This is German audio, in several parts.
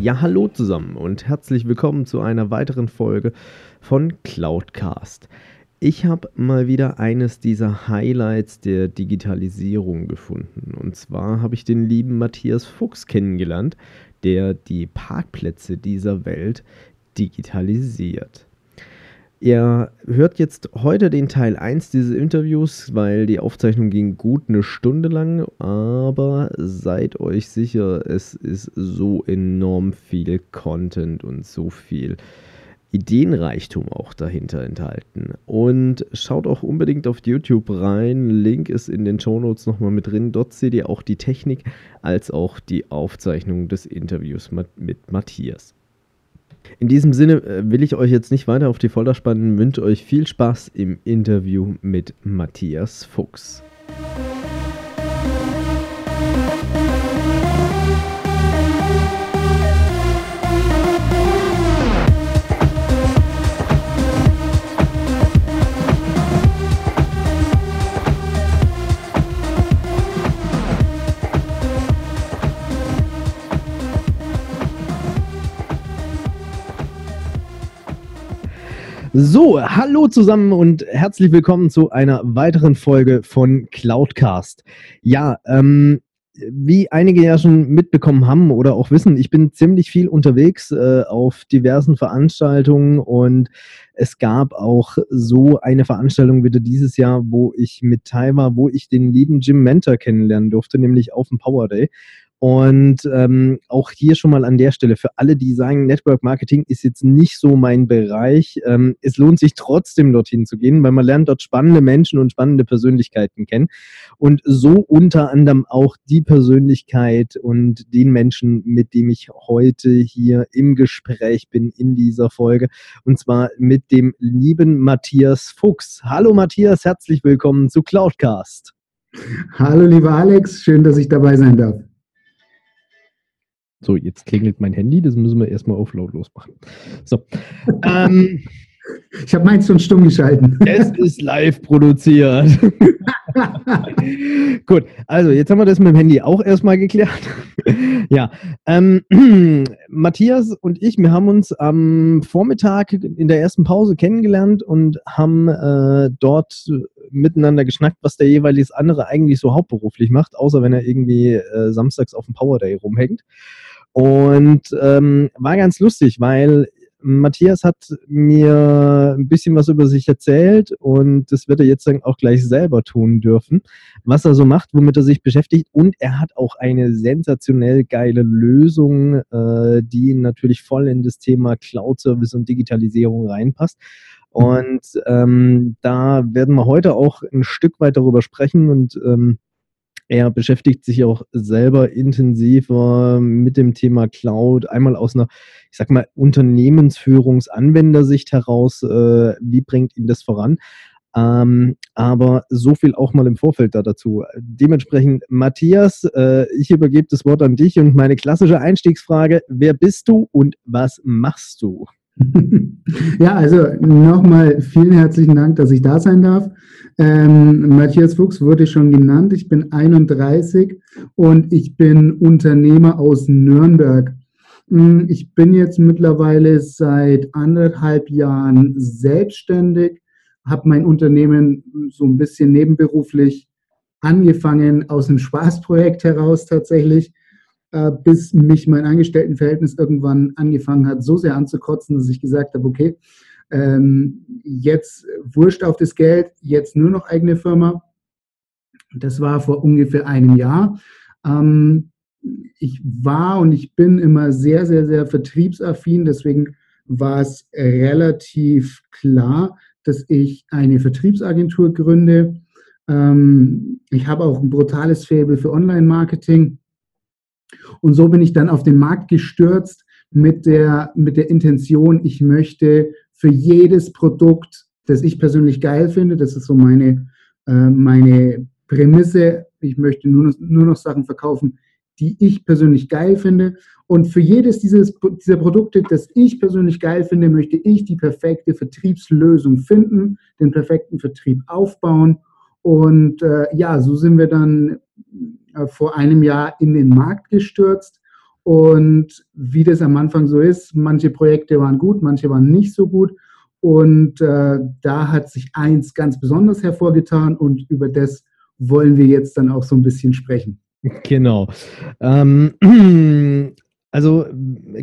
Ja, hallo zusammen und herzlich willkommen zu einer weiteren Folge von Cloudcast. Ich habe mal wieder eines dieser Highlights der Digitalisierung gefunden. Und zwar habe ich den lieben Matthias Fuchs kennengelernt, der die Parkplätze dieser Welt digitalisiert. Ihr hört jetzt heute den Teil 1 dieses Interviews, weil die Aufzeichnung ging gut eine Stunde lang, aber seid euch sicher, es ist so enorm viel Content und so viel Ideenreichtum auch dahinter enthalten. Und schaut auch unbedingt auf YouTube rein. Link ist in den Shownotes nochmal mit drin. Dort seht ihr auch die Technik als auch die Aufzeichnung des Interviews mit Matthias. In diesem Sinne äh, will ich euch jetzt nicht weiter auf die Folter spannen, wünsche euch viel Spaß im Interview mit Matthias Fuchs. So, hallo zusammen und herzlich willkommen zu einer weiteren Folge von Cloudcast. Ja, ähm, wie einige ja schon mitbekommen haben oder auch wissen, ich bin ziemlich viel unterwegs äh, auf diversen Veranstaltungen und es gab auch so eine Veranstaltung wieder dieses Jahr, wo ich mit teil war, wo ich den lieben Jim Mentor kennenlernen durfte, nämlich auf dem Power Day. Und ähm, auch hier schon mal an der Stelle für alle, die sagen, Network Marketing ist jetzt nicht so mein Bereich. Ähm, es lohnt sich trotzdem dorthin zu gehen, weil man lernt dort spannende Menschen und spannende Persönlichkeiten kennen. Und so unter anderem auch die Persönlichkeit und den Menschen, mit dem ich heute hier im Gespräch bin in dieser Folge. Und zwar mit dem lieben Matthias Fuchs. Hallo Matthias, herzlich willkommen zu Cloudcast. Hallo lieber Alex, schön, dass ich dabei sein darf. So, jetzt klingelt mein Handy, das müssen wir erstmal auf lautlos machen. So. ähm, ich habe meins schon stumm geschalten. Es ist live produziert. Gut, also jetzt haben wir das mit dem Handy auch erstmal geklärt. ja, ähm, Matthias und ich, wir haben uns am Vormittag in der ersten Pause kennengelernt und haben äh, dort miteinander geschnackt, was der jeweils andere eigentlich so hauptberuflich macht, außer wenn er irgendwie äh, samstags auf dem Power Day rumhängt. Und ähm, war ganz lustig, weil Matthias hat mir ein bisschen was über sich erzählt und das wird er jetzt auch gleich selber tun dürfen, was er so macht, womit er sich beschäftigt. Und er hat auch eine sensationell geile Lösung, äh, die natürlich voll in das Thema Cloud-Service und Digitalisierung reinpasst. Und ähm, da werden wir heute auch ein Stück weit darüber sprechen und ähm, er beschäftigt sich auch selber intensiver mit dem Thema Cloud, einmal aus einer, ich sag mal, Unternehmensführungs-Anwendersicht heraus, äh, wie bringt ihn das voran? Ähm, aber so viel auch mal im Vorfeld da dazu. Dementsprechend, Matthias, äh, ich übergebe das Wort an dich und meine klassische Einstiegsfrage, wer bist du und was machst du? Ja, also nochmal vielen herzlichen Dank, dass ich da sein darf. Ähm, Matthias Fuchs wurde schon genannt. Ich bin 31 und ich bin Unternehmer aus Nürnberg. Hm, ich bin jetzt mittlerweile seit anderthalb Jahren selbstständig, habe mein Unternehmen so ein bisschen nebenberuflich angefangen aus einem Spaßprojekt heraus tatsächlich äh, bis mich mein Angestelltenverhältnis irgendwann angefangen hat, so sehr anzukotzen, dass ich gesagt habe, okay, ähm, jetzt wurscht auf das Geld, jetzt nur noch eigene Firma. Das war vor ungefähr einem Jahr. Ähm, ich war und ich bin immer sehr, sehr, sehr vertriebsaffin. Deswegen war es relativ klar, dass ich eine Vertriebsagentur gründe. Ähm, ich habe auch ein brutales Faible für Online-Marketing. Und so bin ich dann auf den Markt gestürzt, mit der, mit der Intention, ich möchte für jedes Produkt, das ich persönlich geil finde, das ist so meine, äh, meine Prämisse, ich möchte nur noch, nur noch Sachen verkaufen, die ich persönlich geil finde. Und für jedes dieses, dieser Produkte, das ich persönlich geil finde, möchte ich die perfekte Vertriebslösung finden, den perfekten Vertrieb aufbauen. Und äh, ja, so sind wir dann vor einem Jahr in den Markt gestürzt. Und wie das am Anfang so ist, manche Projekte waren gut, manche waren nicht so gut. Und äh, da hat sich eins ganz besonders hervorgetan und über das wollen wir jetzt dann auch so ein bisschen sprechen. Genau. Ähm, also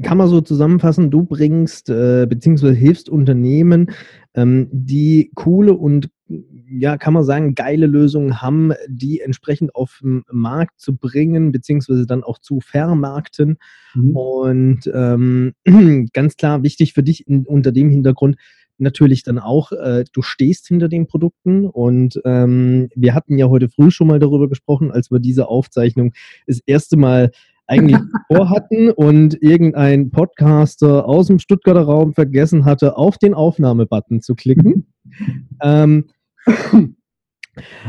kann man so zusammenfassen, du bringst äh, bzw. hilfst Unternehmen, ähm, die coole und ja, kann man sagen, geile Lösungen haben, die entsprechend auf den Markt zu bringen, beziehungsweise dann auch zu vermarkten. Mhm. Und ähm, ganz klar wichtig für dich in, unter dem Hintergrund, natürlich dann auch, äh, du stehst hinter den Produkten und ähm, wir hatten ja heute früh schon mal darüber gesprochen, als wir diese Aufzeichnung das erste Mal eigentlich vorhatten und irgendein Podcaster aus dem Stuttgarter Raum vergessen hatte, auf den Aufnahmebutton zu klicken. ähm,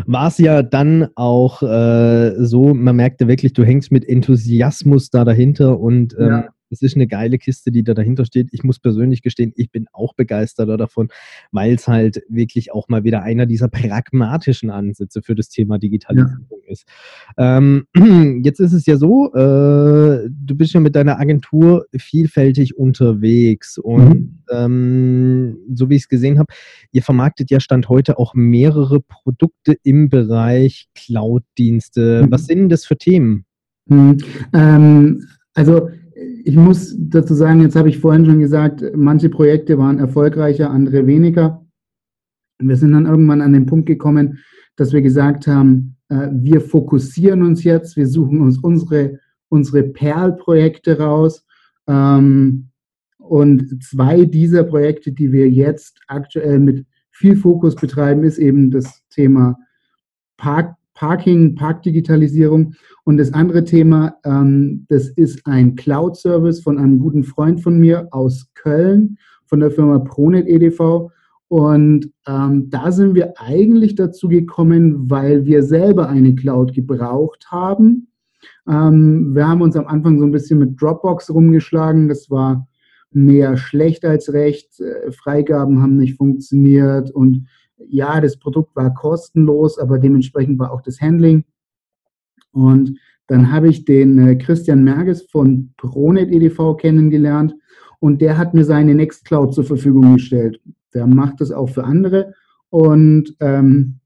war es ja dann auch äh, so, man merkte wirklich, du hängst mit Enthusiasmus da dahinter und ähm, ja es ist eine geile Kiste, die da dahinter steht. Ich muss persönlich gestehen, ich bin auch begeisterter davon, weil es halt wirklich auch mal wieder einer dieser pragmatischen Ansätze für das Thema Digitalisierung ja. ist. Ähm, jetzt ist es ja so, äh, du bist ja mit deiner Agentur vielfältig unterwegs und mhm. ähm, so wie ich es gesehen habe, ihr vermarktet ja Stand heute auch mehrere Produkte im Bereich Cloud-Dienste. Mhm. Was sind das für Themen? Mhm. Ähm, also ich muss dazu sagen, jetzt habe ich vorhin schon gesagt, manche Projekte waren erfolgreicher, andere weniger. Wir sind dann irgendwann an den Punkt gekommen, dass wir gesagt haben, äh, wir fokussieren uns jetzt, wir suchen uns unsere, unsere Perl-Projekte raus. Ähm, und zwei dieser Projekte, die wir jetzt aktuell mit viel Fokus betreiben, ist eben das Thema Park, Parking, Parkdigitalisierung. Und das andere Thema, ähm, das ist ein Cloud-Service von einem guten Freund von mir aus Köln, von der Firma Pronet EDV. Und ähm, da sind wir eigentlich dazu gekommen, weil wir selber eine Cloud gebraucht haben. Ähm, wir haben uns am Anfang so ein bisschen mit Dropbox rumgeschlagen. Das war mehr schlecht als recht. Äh, Freigaben haben nicht funktioniert und ja, das Produkt war kostenlos, aber dementsprechend war auch das Handling. Und dann habe ich den äh, Christian Merges von ProNet EDV kennengelernt und der hat mir seine Nextcloud zur Verfügung gestellt. Der macht das auch für andere und ähm,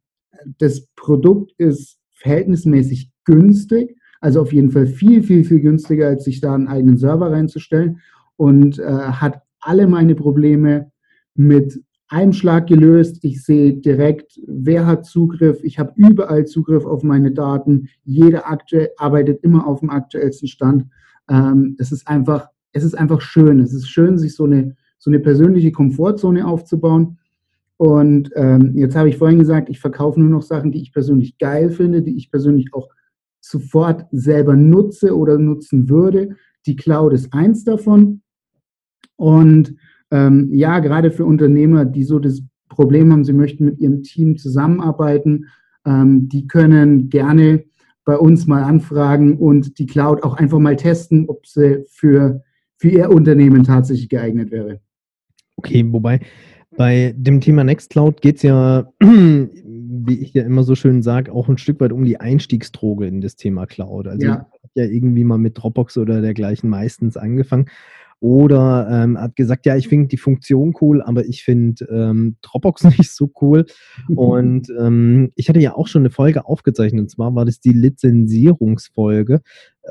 das Produkt ist verhältnismäßig günstig, also auf jeden Fall viel, viel, viel günstiger, als sich da einen eigenen Server reinzustellen und äh, hat alle meine Probleme mit einem Schlag gelöst. Ich sehe direkt, wer hat Zugriff. Ich habe überall Zugriff auf meine Daten. Jeder aktuell arbeitet immer auf dem aktuellsten Stand. Ähm, es ist einfach, es ist einfach schön. Es ist schön, sich so eine, so eine persönliche Komfortzone aufzubauen. Und ähm, jetzt habe ich vorhin gesagt, ich verkaufe nur noch Sachen, die ich persönlich geil finde, die ich persönlich auch sofort selber nutze oder nutzen würde. Die Cloud ist eins davon. Und ähm, ja, gerade für Unternehmer, die so das Problem haben, sie möchten mit ihrem Team zusammenarbeiten, ähm, die können gerne bei uns mal anfragen und die Cloud auch einfach mal testen, ob sie für, für ihr Unternehmen tatsächlich geeignet wäre. Okay, wobei bei dem Thema Nextcloud geht es ja, wie ich ja immer so schön sage, auch ein Stück weit um die Einstiegsdroge in das Thema Cloud. Also ja. ich habe ja irgendwie mal mit Dropbox oder dergleichen meistens angefangen. Oder ähm, hat gesagt, ja, ich finde die Funktion cool, aber ich finde ähm, Dropbox nicht so cool. Und ähm, ich hatte ja auch schon eine Folge aufgezeichnet, und zwar war das die Lizenzierungsfolge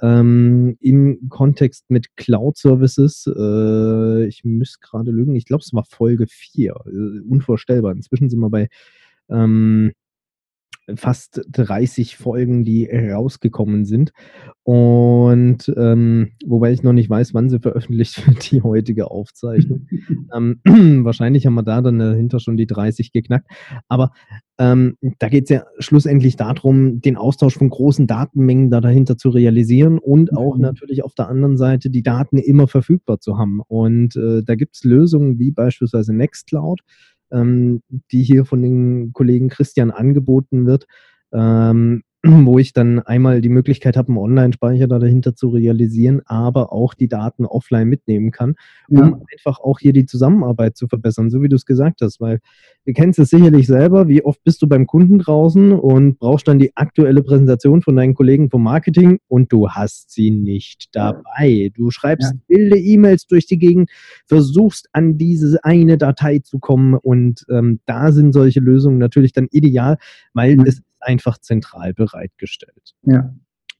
ähm, im Kontext mit Cloud Services. Äh, ich müsste gerade lügen, ich glaube, es war Folge 4. Äh, unvorstellbar. Inzwischen sind wir bei ähm, fast 30 Folgen, die rausgekommen sind. Und ähm, wobei ich noch nicht weiß, wann sie veröffentlicht wird, die heutige Aufzeichnung. ähm, wahrscheinlich haben wir da dann dahinter schon die 30 geknackt. Aber ähm, da geht es ja schlussendlich darum, den Austausch von großen Datenmengen da dahinter zu realisieren und auch mhm. natürlich auf der anderen Seite die Daten immer verfügbar zu haben. Und äh, da gibt es Lösungen wie beispielsweise Nextcloud, ähm, die hier von den Kollegen Christian angeboten wird, ähm, wo ich dann einmal die Möglichkeit habe, einen Online-Speicher da dahinter zu realisieren, aber auch die Daten offline mitnehmen kann, um ja. einfach auch hier die Zusammenarbeit zu verbessern, so wie du es gesagt hast, weil du kennst es sicherlich selber, wie oft bist du beim Kunden draußen und brauchst dann die aktuelle Präsentation von deinen Kollegen vom Marketing und du hast sie nicht dabei. Du schreibst ja. wilde E-Mails durch die Gegend, versuchst an diese eine Datei zu kommen und ähm, da sind solche Lösungen natürlich dann ideal, weil mhm. es einfach zentral bereitgestellt. Ja,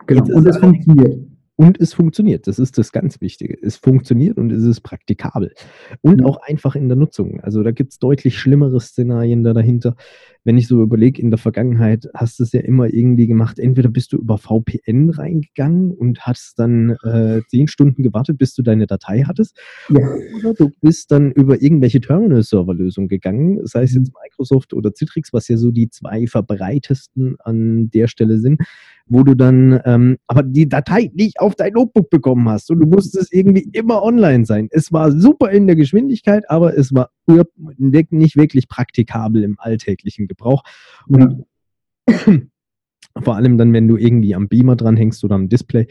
genau. Und es funktioniert. Und es funktioniert. Das ist das ganz Wichtige. Es funktioniert und es ist praktikabel. Und auch einfach in der Nutzung. Also da gibt es deutlich schlimmere Szenarien da dahinter. Wenn ich so überlege, in der Vergangenheit hast du es ja immer irgendwie gemacht. Entweder bist du über VPN reingegangen und hast dann äh, zehn Stunden gewartet, bis du deine Datei hattest. Ja. Oder du bist dann über irgendwelche Terminal-Server-Lösungen gegangen, sei es jetzt mhm. Microsoft oder Citrix, was ja so die zwei verbreitesten an der Stelle sind wo du dann ähm, aber die Datei nicht auf dein Notebook bekommen hast und du musstest irgendwie immer online sein. Es war super in der Geschwindigkeit, aber es war nicht wirklich praktikabel im alltäglichen Gebrauch. Und vor allem dann, wenn du irgendwie am Beamer dranhängst oder am Display,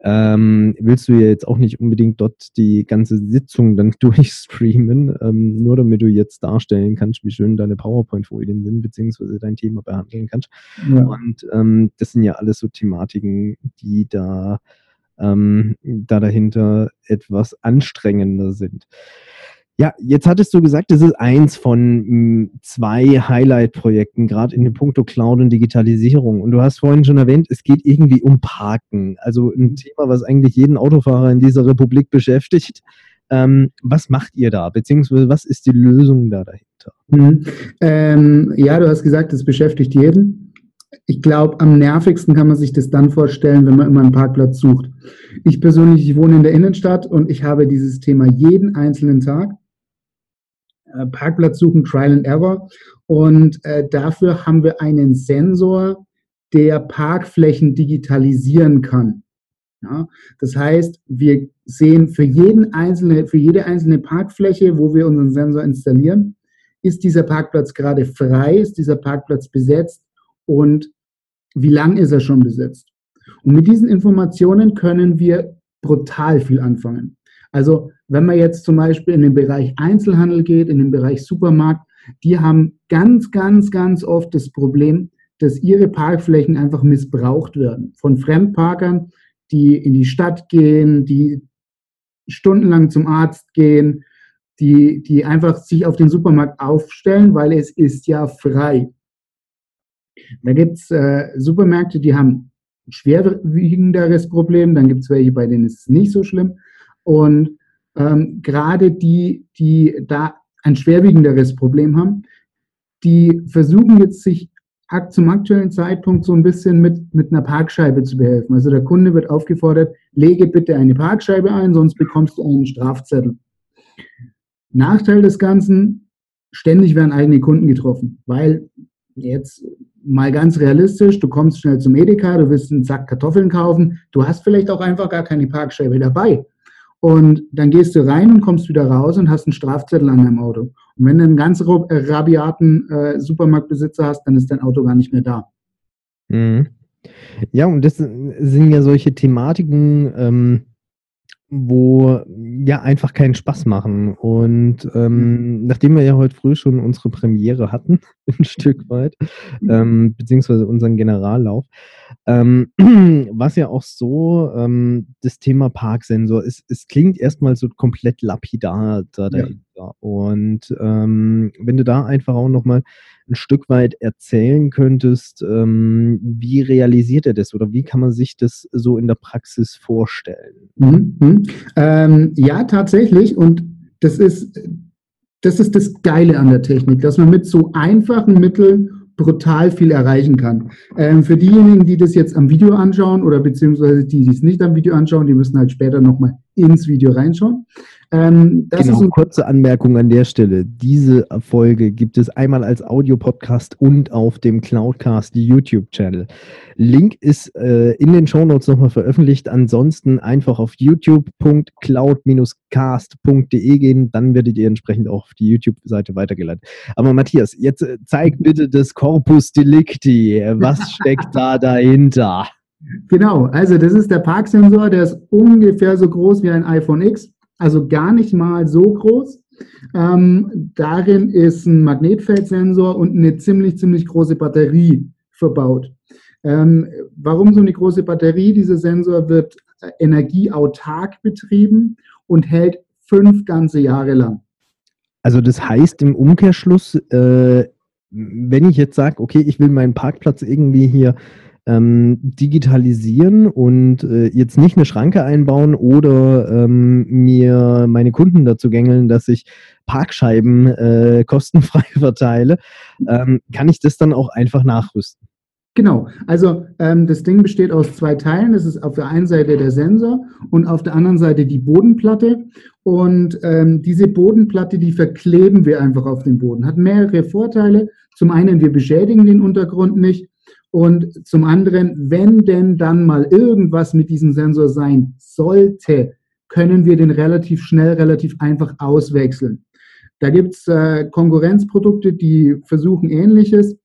ähm, willst du ja jetzt auch nicht unbedingt dort die ganze Sitzung dann durchstreamen, ähm, nur damit du jetzt darstellen kannst, wie schön deine PowerPoint-Folien sind, beziehungsweise dein Thema behandeln kannst. Ja. Und ähm, das sind ja alles so Thematiken, die da, ähm, da dahinter etwas anstrengender sind. Ja, jetzt hattest du gesagt, das ist eins von hm, zwei Highlight-Projekten, gerade in dem Punkto Cloud und Digitalisierung. Und du hast vorhin schon erwähnt, es geht irgendwie um Parken. Also ein mhm. Thema, was eigentlich jeden Autofahrer in dieser Republik beschäftigt. Ähm, was macht ihr da? Beziehungsweise was ist die Lösung da dahinter? Mhm. Ähm, ja, du hast gesagt, es beschäftigt jeden. Ich glaube, am nervigsten kann man sich das dann vorstellen, wenn man immer einen Parkplatz sucht. Ich persönlich, ich wohne in der Innenstadt und ich habe dieses Thema jeden einzelnen Tag. Äh, Parkplatz suchen, Trial and Error. Und äh, dafür haben wir einen Sensor, der Parkflächen digitalisieren kann. Ja, das heißt, wir sehen für, jeden einzelne, für jede einzelne Parkfläche, wo wir unseren Sensor installieren, ist dieser Parkplatz gerade frei, ist dieser Parkplatz besetzt und wie lang ist er schon besetzt. Und mit diesen Informationen können wir brutal viel anfangen. Also wenn man jetzt zum Beispiel in den Bereich Einzelhandel geht, in den Bereich Supermarkt, die haben ganz, ganz, ganz oft das Problem, dass ihre Parkflächen einfach missbraucht werden von Fremdparkern, die in die Stadt gehen, die stundenlang zum Arzt gehen, die, die einfach sich auf den Supermarkt aufstellen, weil es ist ja frei. Da gibt es äh, Supermärkte, die haben ein schwerwiegenderes Problem, dann gibt es welche, bei denen ist es nicht so schlimm. Und ähm, gerade die, die da ein schwerwiegenderes Problem haben, die versuchen jetzt sich zum aktuellen Zeitpunkt so ein bisschen mit, mit einer Parkscheibe zu behelfen. Also der Kunde wird aufgefordert, lege bitte eine Parkscheibe ein, sonst bekommst du einen Strafzettel. Nachteil des Ganzen, ständig werden eigene Kunden getroffen, weil jetzt mal ganz realistisch, du kommst schnell zum Edeka, du willst einen Sack Kartoffeln kaufen, du hast vielleicht auch einfach gar keine Parkscheibe dabei. Und dann gehst du rein und kommst wieder raus und hast einen Strafzettel an deinem Auto. Und wenn du einen ganz äh, rabiaten äh, Supermarktbesitzer hast, dann ist dein Auto gar nicht mehr da. Mhm. Ja, und das sind ja solche Thematiken, ähm, wo ja einfach keinen Spaß machen. Und ähm, nachdem wir ja heute früh schon unsere Premiere hatten, ein Stück weit, mhm. ähm, beziehungsweise unseren Generallauf, ähm, was ja auch so ähm, das Thema Parksensor ist, es klingt erstmal so komplett lapidar da dahinter. Ja. Und ähm, wenn du da einfach auch nochmal ein Stück weit erzählen könntest, ähm, wie realisiert er das oder wie kann man sich das so in der Praxis vorstellen? Mhm. mhm. Ähm, ja, tatsächlich. Und das ist, das ist das Geile an der Technik, dass man mit so einfachen Mitteln brutal viel erreichen kann. Ähm, für diejenigen, die das jetzt am Video anschauen oder beziehungsweise die, die es nicht am Video anschauen, die müssen halt später nochmal ins Video reinschauen. Ähm, genau, ein kurze Anmerkung an der Stelle. Diese Folge gibt es einmal als Audio-Podcast und auf dem Cloudcast YouTube-Channel. Link ist äh, in den Shownotes nochmal veröffentlicht. Ansonsten einfach auf youtube.cloud-cast.de gehen, dann werdet ihr entsprechend auch auf die YouTube-Seite weitergeleitet. Aber Matthias, jetzt äh, zeig bitte das Corpus Delicti. Was steckt da dahinter? Genau, also das ist der Parksensor, der ist ungefähr so groß wie ein iPhone X also gar nicht mal so groß. Ähm, darin ist ein Magnetfeldsensor und eine ziemlich, ziemlich große Batterie verbaut. Ähm, warum so eine große Batterie? Dieser Sensor wird äh, energieautark betrieben und hält fünf ganze Jahre lang. Also das heißt im Umkehrschluss, äh, wenn ich jetzt sage, okay, ich will meinen Parkplatz irgendwie hier ähm, digitalisieren und äh, jetzt nicht eine Schranke einbauen oder ähm, mir meine Kunden dazu gängeln, dass ich Parkscheiben äh, kostenfrei verteile, ähm, kann ich das dann auch einfach nachrüsten. Genau, also ähm, das Ding besteht aus zwei Teilen. Das ist auf der einen Seite der Sensor und auf der anderen Seite die Bodenplatte. Und ähm, diese Bodenplatte, die verkleben wir einfach auf den Boden. Hat mehrere Vorteile. Zum einen, wir beschädigen den Untergrund nicht. Und zum anderen, wenn denn dann mal irgendwas mit diesem Sensor sein sollte, können wir den relativ schnell, relativ einfach auswechseln. Da gibt es äh, Konkurrenzprodukte, die versuchen ähnliches.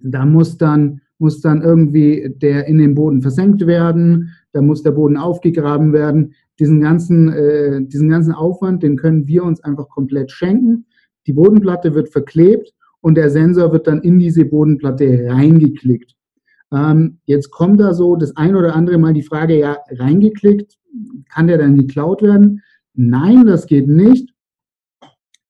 Da muss dann, muss dann irgendwie der in den Boden versenkt werden, da muss der Boden aufgegraben werden. Diesen ganzen, äh, diesen ganzen Aufwand, den können wir uns einfach komplett schenken. Die Bodenplatte wird verklebt und der Sensor wird dann in diese Bodenplatte reingeklickt. Ähm, jetzt kommt da so das ein oder andere Mal die Frage, ja, reingeklickt, kann der dann geklaut werden? Nein, das geht nicht.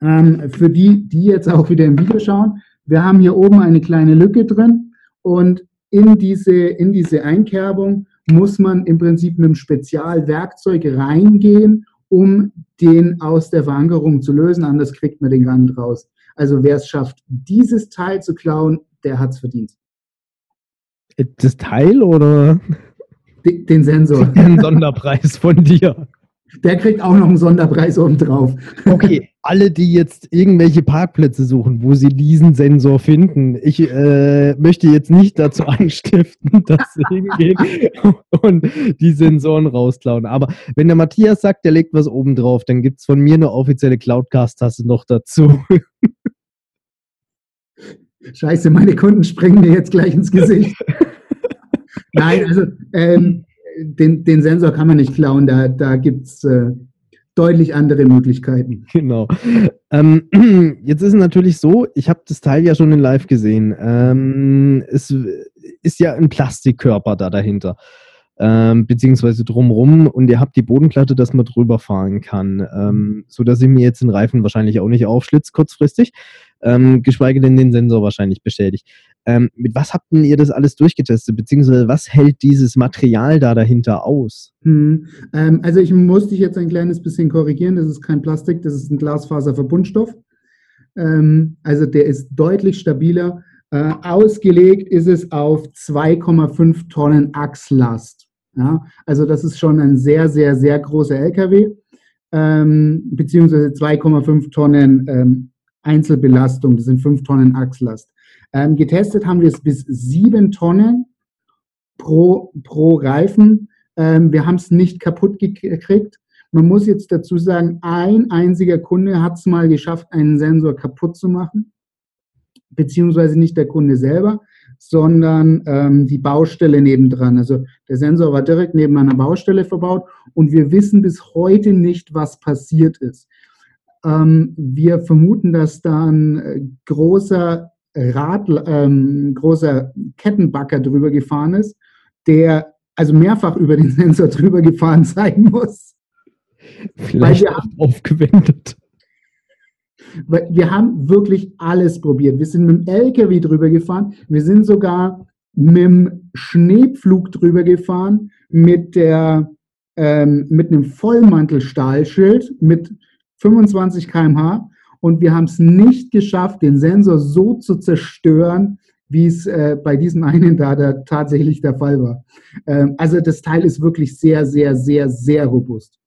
Ähm, für die, die jetzt auch wieder im Video schauen, wir haben hier oben eine kleine Lücke drin und in diese, in diese Einkerbung muss man im Prinzip mit einem Spezialwerkzeug reingehen, um den aus der Verankerung zu lösen, anders kriegt man den gar nicht raus. Also wer es schafft, dieses Teil zu klauen, der hat es verdient. Das Teil oder? Den, den Sensor. Den Sonderpreis von dir. Der kriegt auch noch einen Sonderpreis obendrauf. Okay, alle, die jetzt irgendwelche Parkplätze suchen, wo sie diesen Sensor finden, ich äh, möchte jetzt nicht dazu anstiften, dass sie hingehen und die Sensoren rausklauen. Aber wenn der Matthias sagt, der legt was obendrauf, dann gibt es von mir eine offizielle Cloudcast-Tasse noch dazu. Scheiße, meine Kunden springen mir jetzt gleich ins Gesicht. Nein, also ähm, den, den Sensor kann man nicht klauen, da, da gibt es äh, deutlich andere Möglichkeiten. Genau. Ähm, jetzt ist es natürlich so, ich habe das Teil ja schon in Live gesehen. Ähm, es ist ja ein Plastikkörper da dahinter. Ähm, beziehungsweise drumrum und ihr habt die Bodenplatte, dass man drüber fahren kann, ähm, so dass mir jetzt den Reifen wahrscheinlich auch nicht aufschlitzt kurzfristig ähm, geschweige denn den Sensor wahrscheinlich bestätigt. Ähm, mit was habt ihr das alles durchgetestet, beziehungsweise was hält dieses Material da dahinter aus? Hm, ähm, also ich muss dich jetzt ein kleines bisschen korrigieren, das ist kein Plastik, das ist ein Glasfaserverbundstoff. Ähm, also der ist deutlich stabiler. Äh, ausgelegt ist es auf 2,5 Tonnen Achslast. Ja? Also das ist schon ein sehr, sehr, sehr großer LKW, ähm, beziehungsweise 2,5 Tonnen ähm, Einzelbelastung, das sind fünf Tonnen Achslast. Ähm, getestet haben wir es bis sieben Tonnen pro, pro Reifen. Ähm, wir haben es nicht kaputt gekriegt. Man muss jetzt dazu sagen, ein einziger Kunde hat es mal geschafft, einen Sensor kaputt zu machen, beziehungsweise nicht der Kunde selber, sondern ähm, die Baustelle nebendran. Also der Sensor war direkt neben einer Baustelle verbaut und wir wissen bis heute nicht, was passiert ist. Ähm, wir vermuten, dass da ein äh, großer Rad, ähm, großer Kettenbacker drüber gefahren ist, der also mehrfach über den Sensor drüber gefahren sein muss. Vielleicht wir, aufgewendet. Weil wir haben wirklich alles probiert. Wir sind mit dem LKW drüber gefahren. Wir sind sogar mit dem Schneepflug drüber gefahren, mit, der, ähm, mit einem Vollmantelstahlschild, mit 25 km/h und wir haben es nicht geschafft, den Sensor so zu zerstören, wie es äh, bei diesem einen da, da tatsächlich der Fall war. Ähm, also das Teil ist wirklich sehr, sehr, sehr, sehr robust.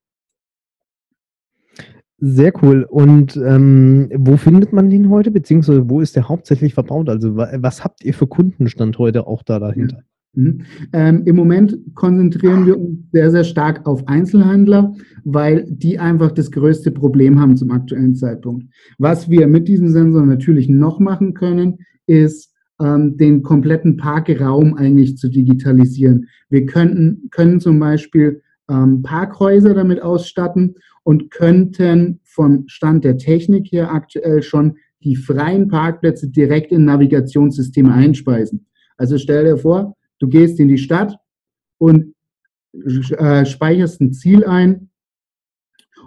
Sehr cool. Und ähm, wo findet man den heute, beziehungsweise wo ist der hauptsächlich verbaut? Also was habt ihr für Kundenstand heute auch da dahinter? Mhm. Ähm, Im Moment konzentrieren wir uns sehr, sehr stark auf Einzelhändler, weil die einfach das größte Problem haben zum aktuellen Zeitpunkt. Was wir mit diesem Sensor natürlich noch machen können, ist ähm, den kompletten Parkraum eigentlich zu digitalisieren. Wir könnten, können zum Beispiel ähm, Parkhäuser damit ausstatten und könnten vom Stand der Technik her aktuell schon die freien Parkplätze direkt in Navigationssysteme einspeisen. Also stell dir vor, du gehst in die Stadt und äh, speicherst ein Ziel ein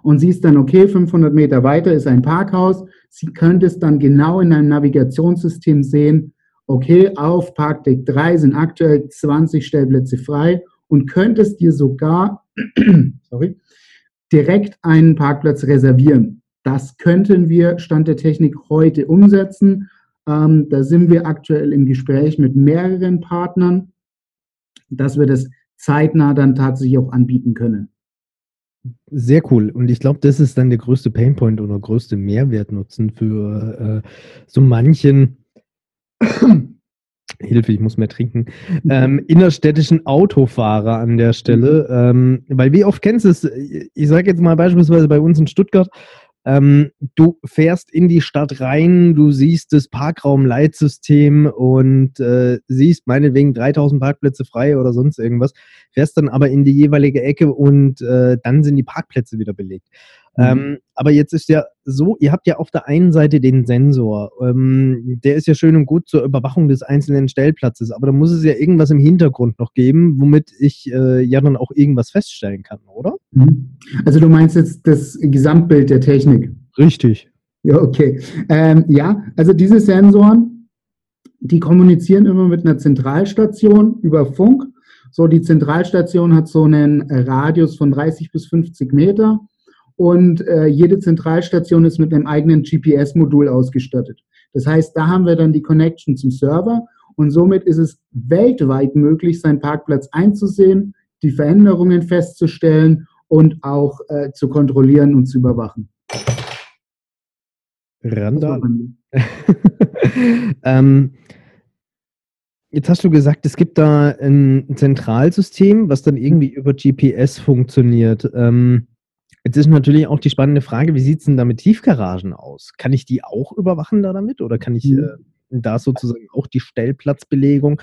und siehst dann, okay, 500 Meter weiter ist ein Parkhaus. Sie könntest dann genau in einem Navigationssystem sehen, okay, auf Parkdeck 3 sind aktuell 20 Stellplätze frei und könntest dir sogar sorry, direkt einen Parkplatz reservieren. Das könnten wir Stand der Technik heute umsetzen. Ähm, da sind wir aktuell im Gespräch mit mehreren Partnern, dass wir das zeitnah dann tatsächlich auch anbieten können. Sehr cool. Und ich glaube, das ist dann der größte Painpoint oder größte Mehrwertnutzen für äh, so manchen Hilfe, ich muss mehr trinken, mhm. ähm, innerstädtischen Autofahrer an der Stelle. Mhm. Ähm, weil wie oft kennst du es, ich sage jetzt mal beispielsweise bei uns in Stuttgart, ähm, du fährst in die Stadt rein, du siehst das Parkraumleitsystem und äh, siehst meinetwegen 3000 Parkplätze frei oder sonst irgendwas, fährst dann aber in die jeweilige Ecke und äh, dann sind die Parkplätze wieder belegt. Mhm. Ähm, aber jetzt ist ja so, ihr habt ja auf der einen Seite den Sensor, ähm, der ist ja schön und gut zur Überwachung des einzelnen Stellplatzes, aber da muss es ja irgendwas im Hintergrund noch geben, womit ich äh, ja dann auch irgendwas feststellen kann, oder? Mhm. Also du meinst jetzt das Gesamtbild der Technik? Richtig. Ja, okay. Ähm, ja, also diese Sensoren, die kommunizieren immer mit einer Zentralstation über Funk. So, die Zentralstation hat so einen Radius von 30 bis 50 Meter und äh, jede Zentralstation ist mit einem eigenen GPS-Modul ausgestattet. Das heißt, da haben wir dann die Connection zum Server und somit ist es weltweit möglich, seinen Parkplatz einzusehen, die Veränderungen festzustellen und auch äh, zu kontrollieren und zu überwachen. Randall. ähm, jetzt hast du gesagt, es gibt da ein Zentralsystem, was dann irgendwie über GPS funktioniert. Ähm, Jetzt ist natürlich auch die spannende Frage, wie sieht es denn da mit Tiefgaragen aus? Kann ich die auch überwachen da damit oder kann ich mhm. äh, da sozusagen auch die Stellplatzbelegung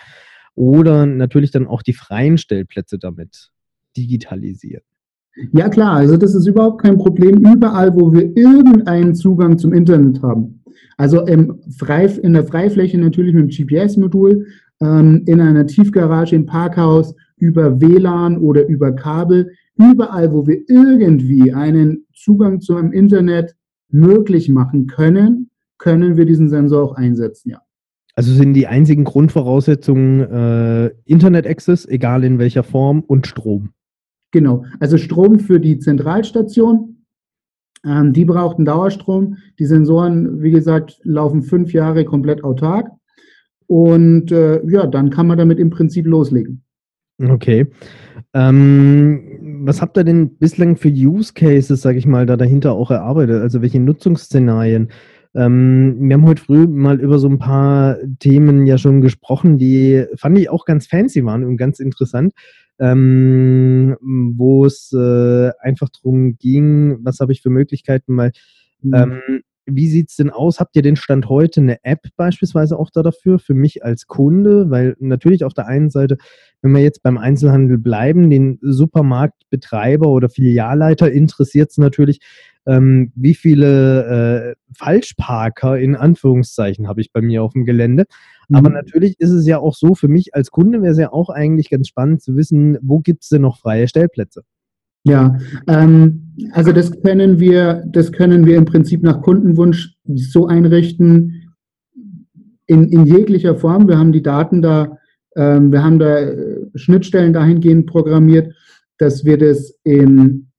oder natürlich dann auch die freien Stellplätze damit digitalisieren? Ja klar, also das ist überhaupt kein Problem überall, wo wir irgendeinen Zugang zum Internet haben. Also im Frei, in der Freifläche natürlich mit dem GPS-Modul, ähm, in einer Tiefgarage im Parkhaus über WLAN oder über Kabel überall, wo wir irgendwie einen Zugang zu einem Internet möglich machen können, können wir diesen Sensor auch einsetzen, ja. Also sind die einzigen Grundvoraussetzungen äh, Internet-Access, egal in welcher Form, und Strom. Genau, also Strom für die Zentralstation, ähm, die braucht einen Dauerstrom. Die Sensoren, wie gesagt, laufen fünf Jahre komplett autark. Und äh, ja, dann kann man damit im Prinzip loslegen. Okay. Ähm, was habt ihr denn bislang für Use Cases, sage ich mal, da dahinter auch erarbeitet? Also welche Nutzungsszenarien? Ähm, wir haben heute früh mal über so ein paar Themen ja schon gesprochen, die fand ich auch ganz fancy waren und ganz interessant, ähm, wo es äh, einfach darum ging, was habe ich für Möglichkeiten mal mhm. Wie sieht es denn aus? Habt ihr den Stand heute eine App beispielsweise auch da dafür, für mich als Kunde? Weil natürlich auf der einen Seite, wenn wir jetzt beim Einzelhandel bleiben, den Supermarktbetreiber oder Filialleiter interessiert es natürlich, ähm, wie viele äh, Falschparker in Anführungszeichen habe ich bei mir auf dem Gelände. Aber mhm. natürlich ist es ja auch so, für mich als Kunde wäre es ja auch eigentlich ganz spannend zu wissen, wo gibt es denn noch freie Stellplätze? Ja, ähm, also das können wir, das können wir im Prinzip nach Kundenwunsch so einrichten, in, in jeglicher Form. Wir haben die Daten da, ähm, wir haben da äh, Schnittstellen dahingehend programmiert, dass wir das in,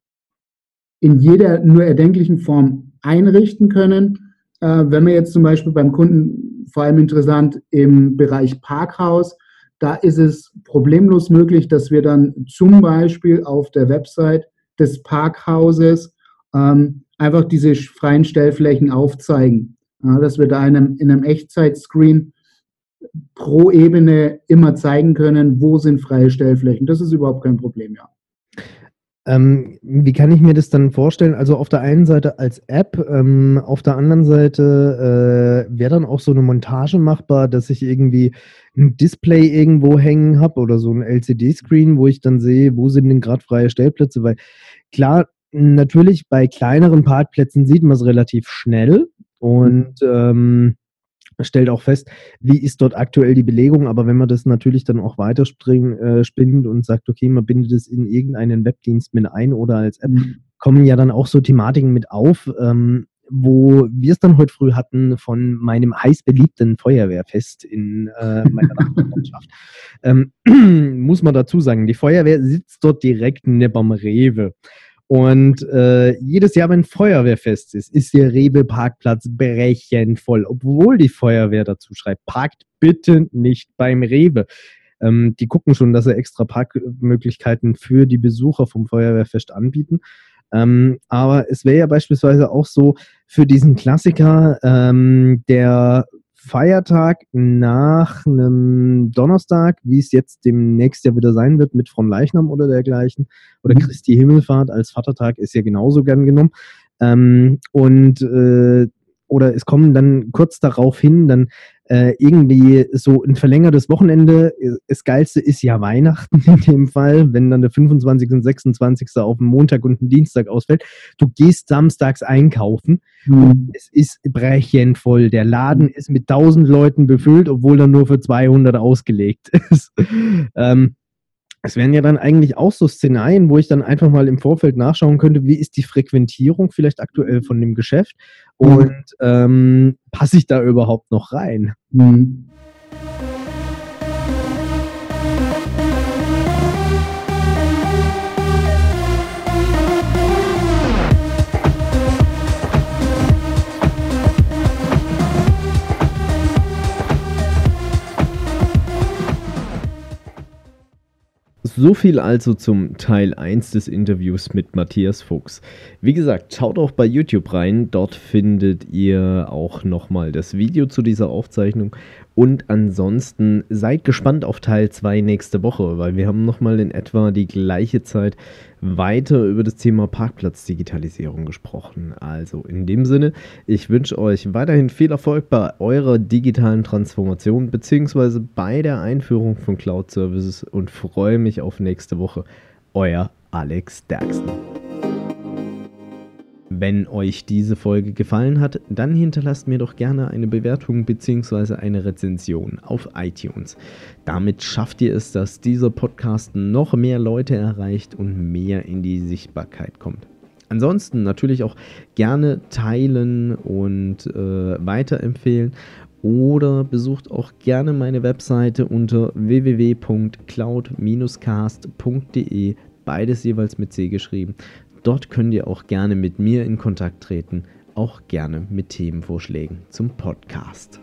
in jeder nur erdenklichen Form einrichten können. Äh, wenn wir jetzt zum Beispiel beim Kunden vor allem interessant im Bereich Parkhaus. Da ist es problemlos möglich, dass wir dann zum Beispiel auf der Website des Parkhauses ähm, einfach diese freien Stellflächen aufzeigen. Ja, dass wir da in einem, in einem Echtzeit-Screen pro Ebene immer zeigen können, wo sind freie Stellflächen. Das ist überhaupt kein Problem, ja. Ähm, wie kann ich mir das dann vorstellen? Also auf der einen Seite als App, ähm, auf der anderen Seite äh, wäre dann auch so eine Montage machbar, dass ich irgendwie ein Display irgendwo hängen habe oder so ein LCD-Screen, wo ich dann sehe, wo sind denn gerade freie Stellplätze, weil klar, natürlich bei kleineren Parkplätzen sieht man es relativ schnell und ähm, stellt auch fest, wie ist dort aktuell die Belegung, aber wenn man das natürlich dann auch weiter äh, spinnt und sagt, okay, man bindet es in irgendeinen Webdienst mit ein oder als App, mhm. kommen ja dann auch so Thematiken mit auf, ähm, wo wir es dann heute früh hatten von meinem heiß beliebten Feuerwehrfest in äh, meiner Nachbarschaft. ähm, muss man dazu sagen, die Feuerwehr sitzt dort direkt neben Rewe. Und äh, jedes Jahr, wenn Feuerwehrfest ist, ist der Rewe-Parkplatz brechend voll, obwohl die Feuerwehr dazu schreibt, parkt bitte nicht beim Rewe. Ähm, die gucken schon, dass sie extra Parkmöglichkeiten für die Besucher vom Feuerwehrfest anbieten. Ähm, aber es wäre ja beispielsweise auch so für diesen Klassiker, ähm, der Feiertag nach einem Donnerstag, wie es jetzt demnächst ja wieder sein wird mit von Leichnam oder dergleichen, oder mhm. Christi Himmelfahrt als Vatertag ist ja genauso gern genommen. Ähm, und äh, oder es kommen dann kurz darauf hin dann äh, irgendwie so ein verlängertes Wochenende. Das Geilste ist ja Weihnachten in dem Fall, wenn dann der 25. und 26. auf einen Montag und einen Dienstag ausfällt. Du gehst samstags einkaufen. Mhm. Es ist brechend voll. Der Laden ist mit 1000 Leuten befüllt, obwohl er nur für 200 ausgelegt ist. ähm, es wären ja dann eigentlich auch so Szenarien, wo ich dann einfach mal im Vorfeld nachschauen könnte, wie ist die Frequentierung vielleicht aktuell von dem Geschäft mhm. und ähm, passe ich da überhaupt noch rein? Mhm. So viel also zum Teil 1 des Interviews mit Matthias Fuchs. Wie gesagt, schaut auch bei YouTube rein, dort findet ihr auch nochmal das Video zu dieser Aufzeichnung und ansonsten seid gespannt auf Teil 2 nächste Woche, weil wir haben nochmal in etwa die gleiche Zeit weiter über das Thema Parkplatzdigitalisierung gesprochen. Also in dem Sinne, ich wünsche euch weiterhin viel Erfolg bei eurer digitalen Transformation bzw. bei der Einführung von Cloud Services und freue mich auf nächste Woche. Euer Alex Derksen. Wenn euch diese Folge gefallen hat, dann hinterlasst mir doch gerne eine Bewertung bzw. eine Rezension auf iTunes. Damit schafft ihr es, dass dieser Podcast noch mehr Leute erreicht und mehr in die Sichtbarkeit kommt. Ansonsten natürlich auch gerne teilen und äh, weiterempfehlen oder besucht auch gerne meine Webseite unter www.cloud-cast.de, beides jeweils mit C geschrieben. Dort könnt ihr auch gerne mit mir in Kontakt treten, auch gerne mit Themenvorschlägen zum Podcast.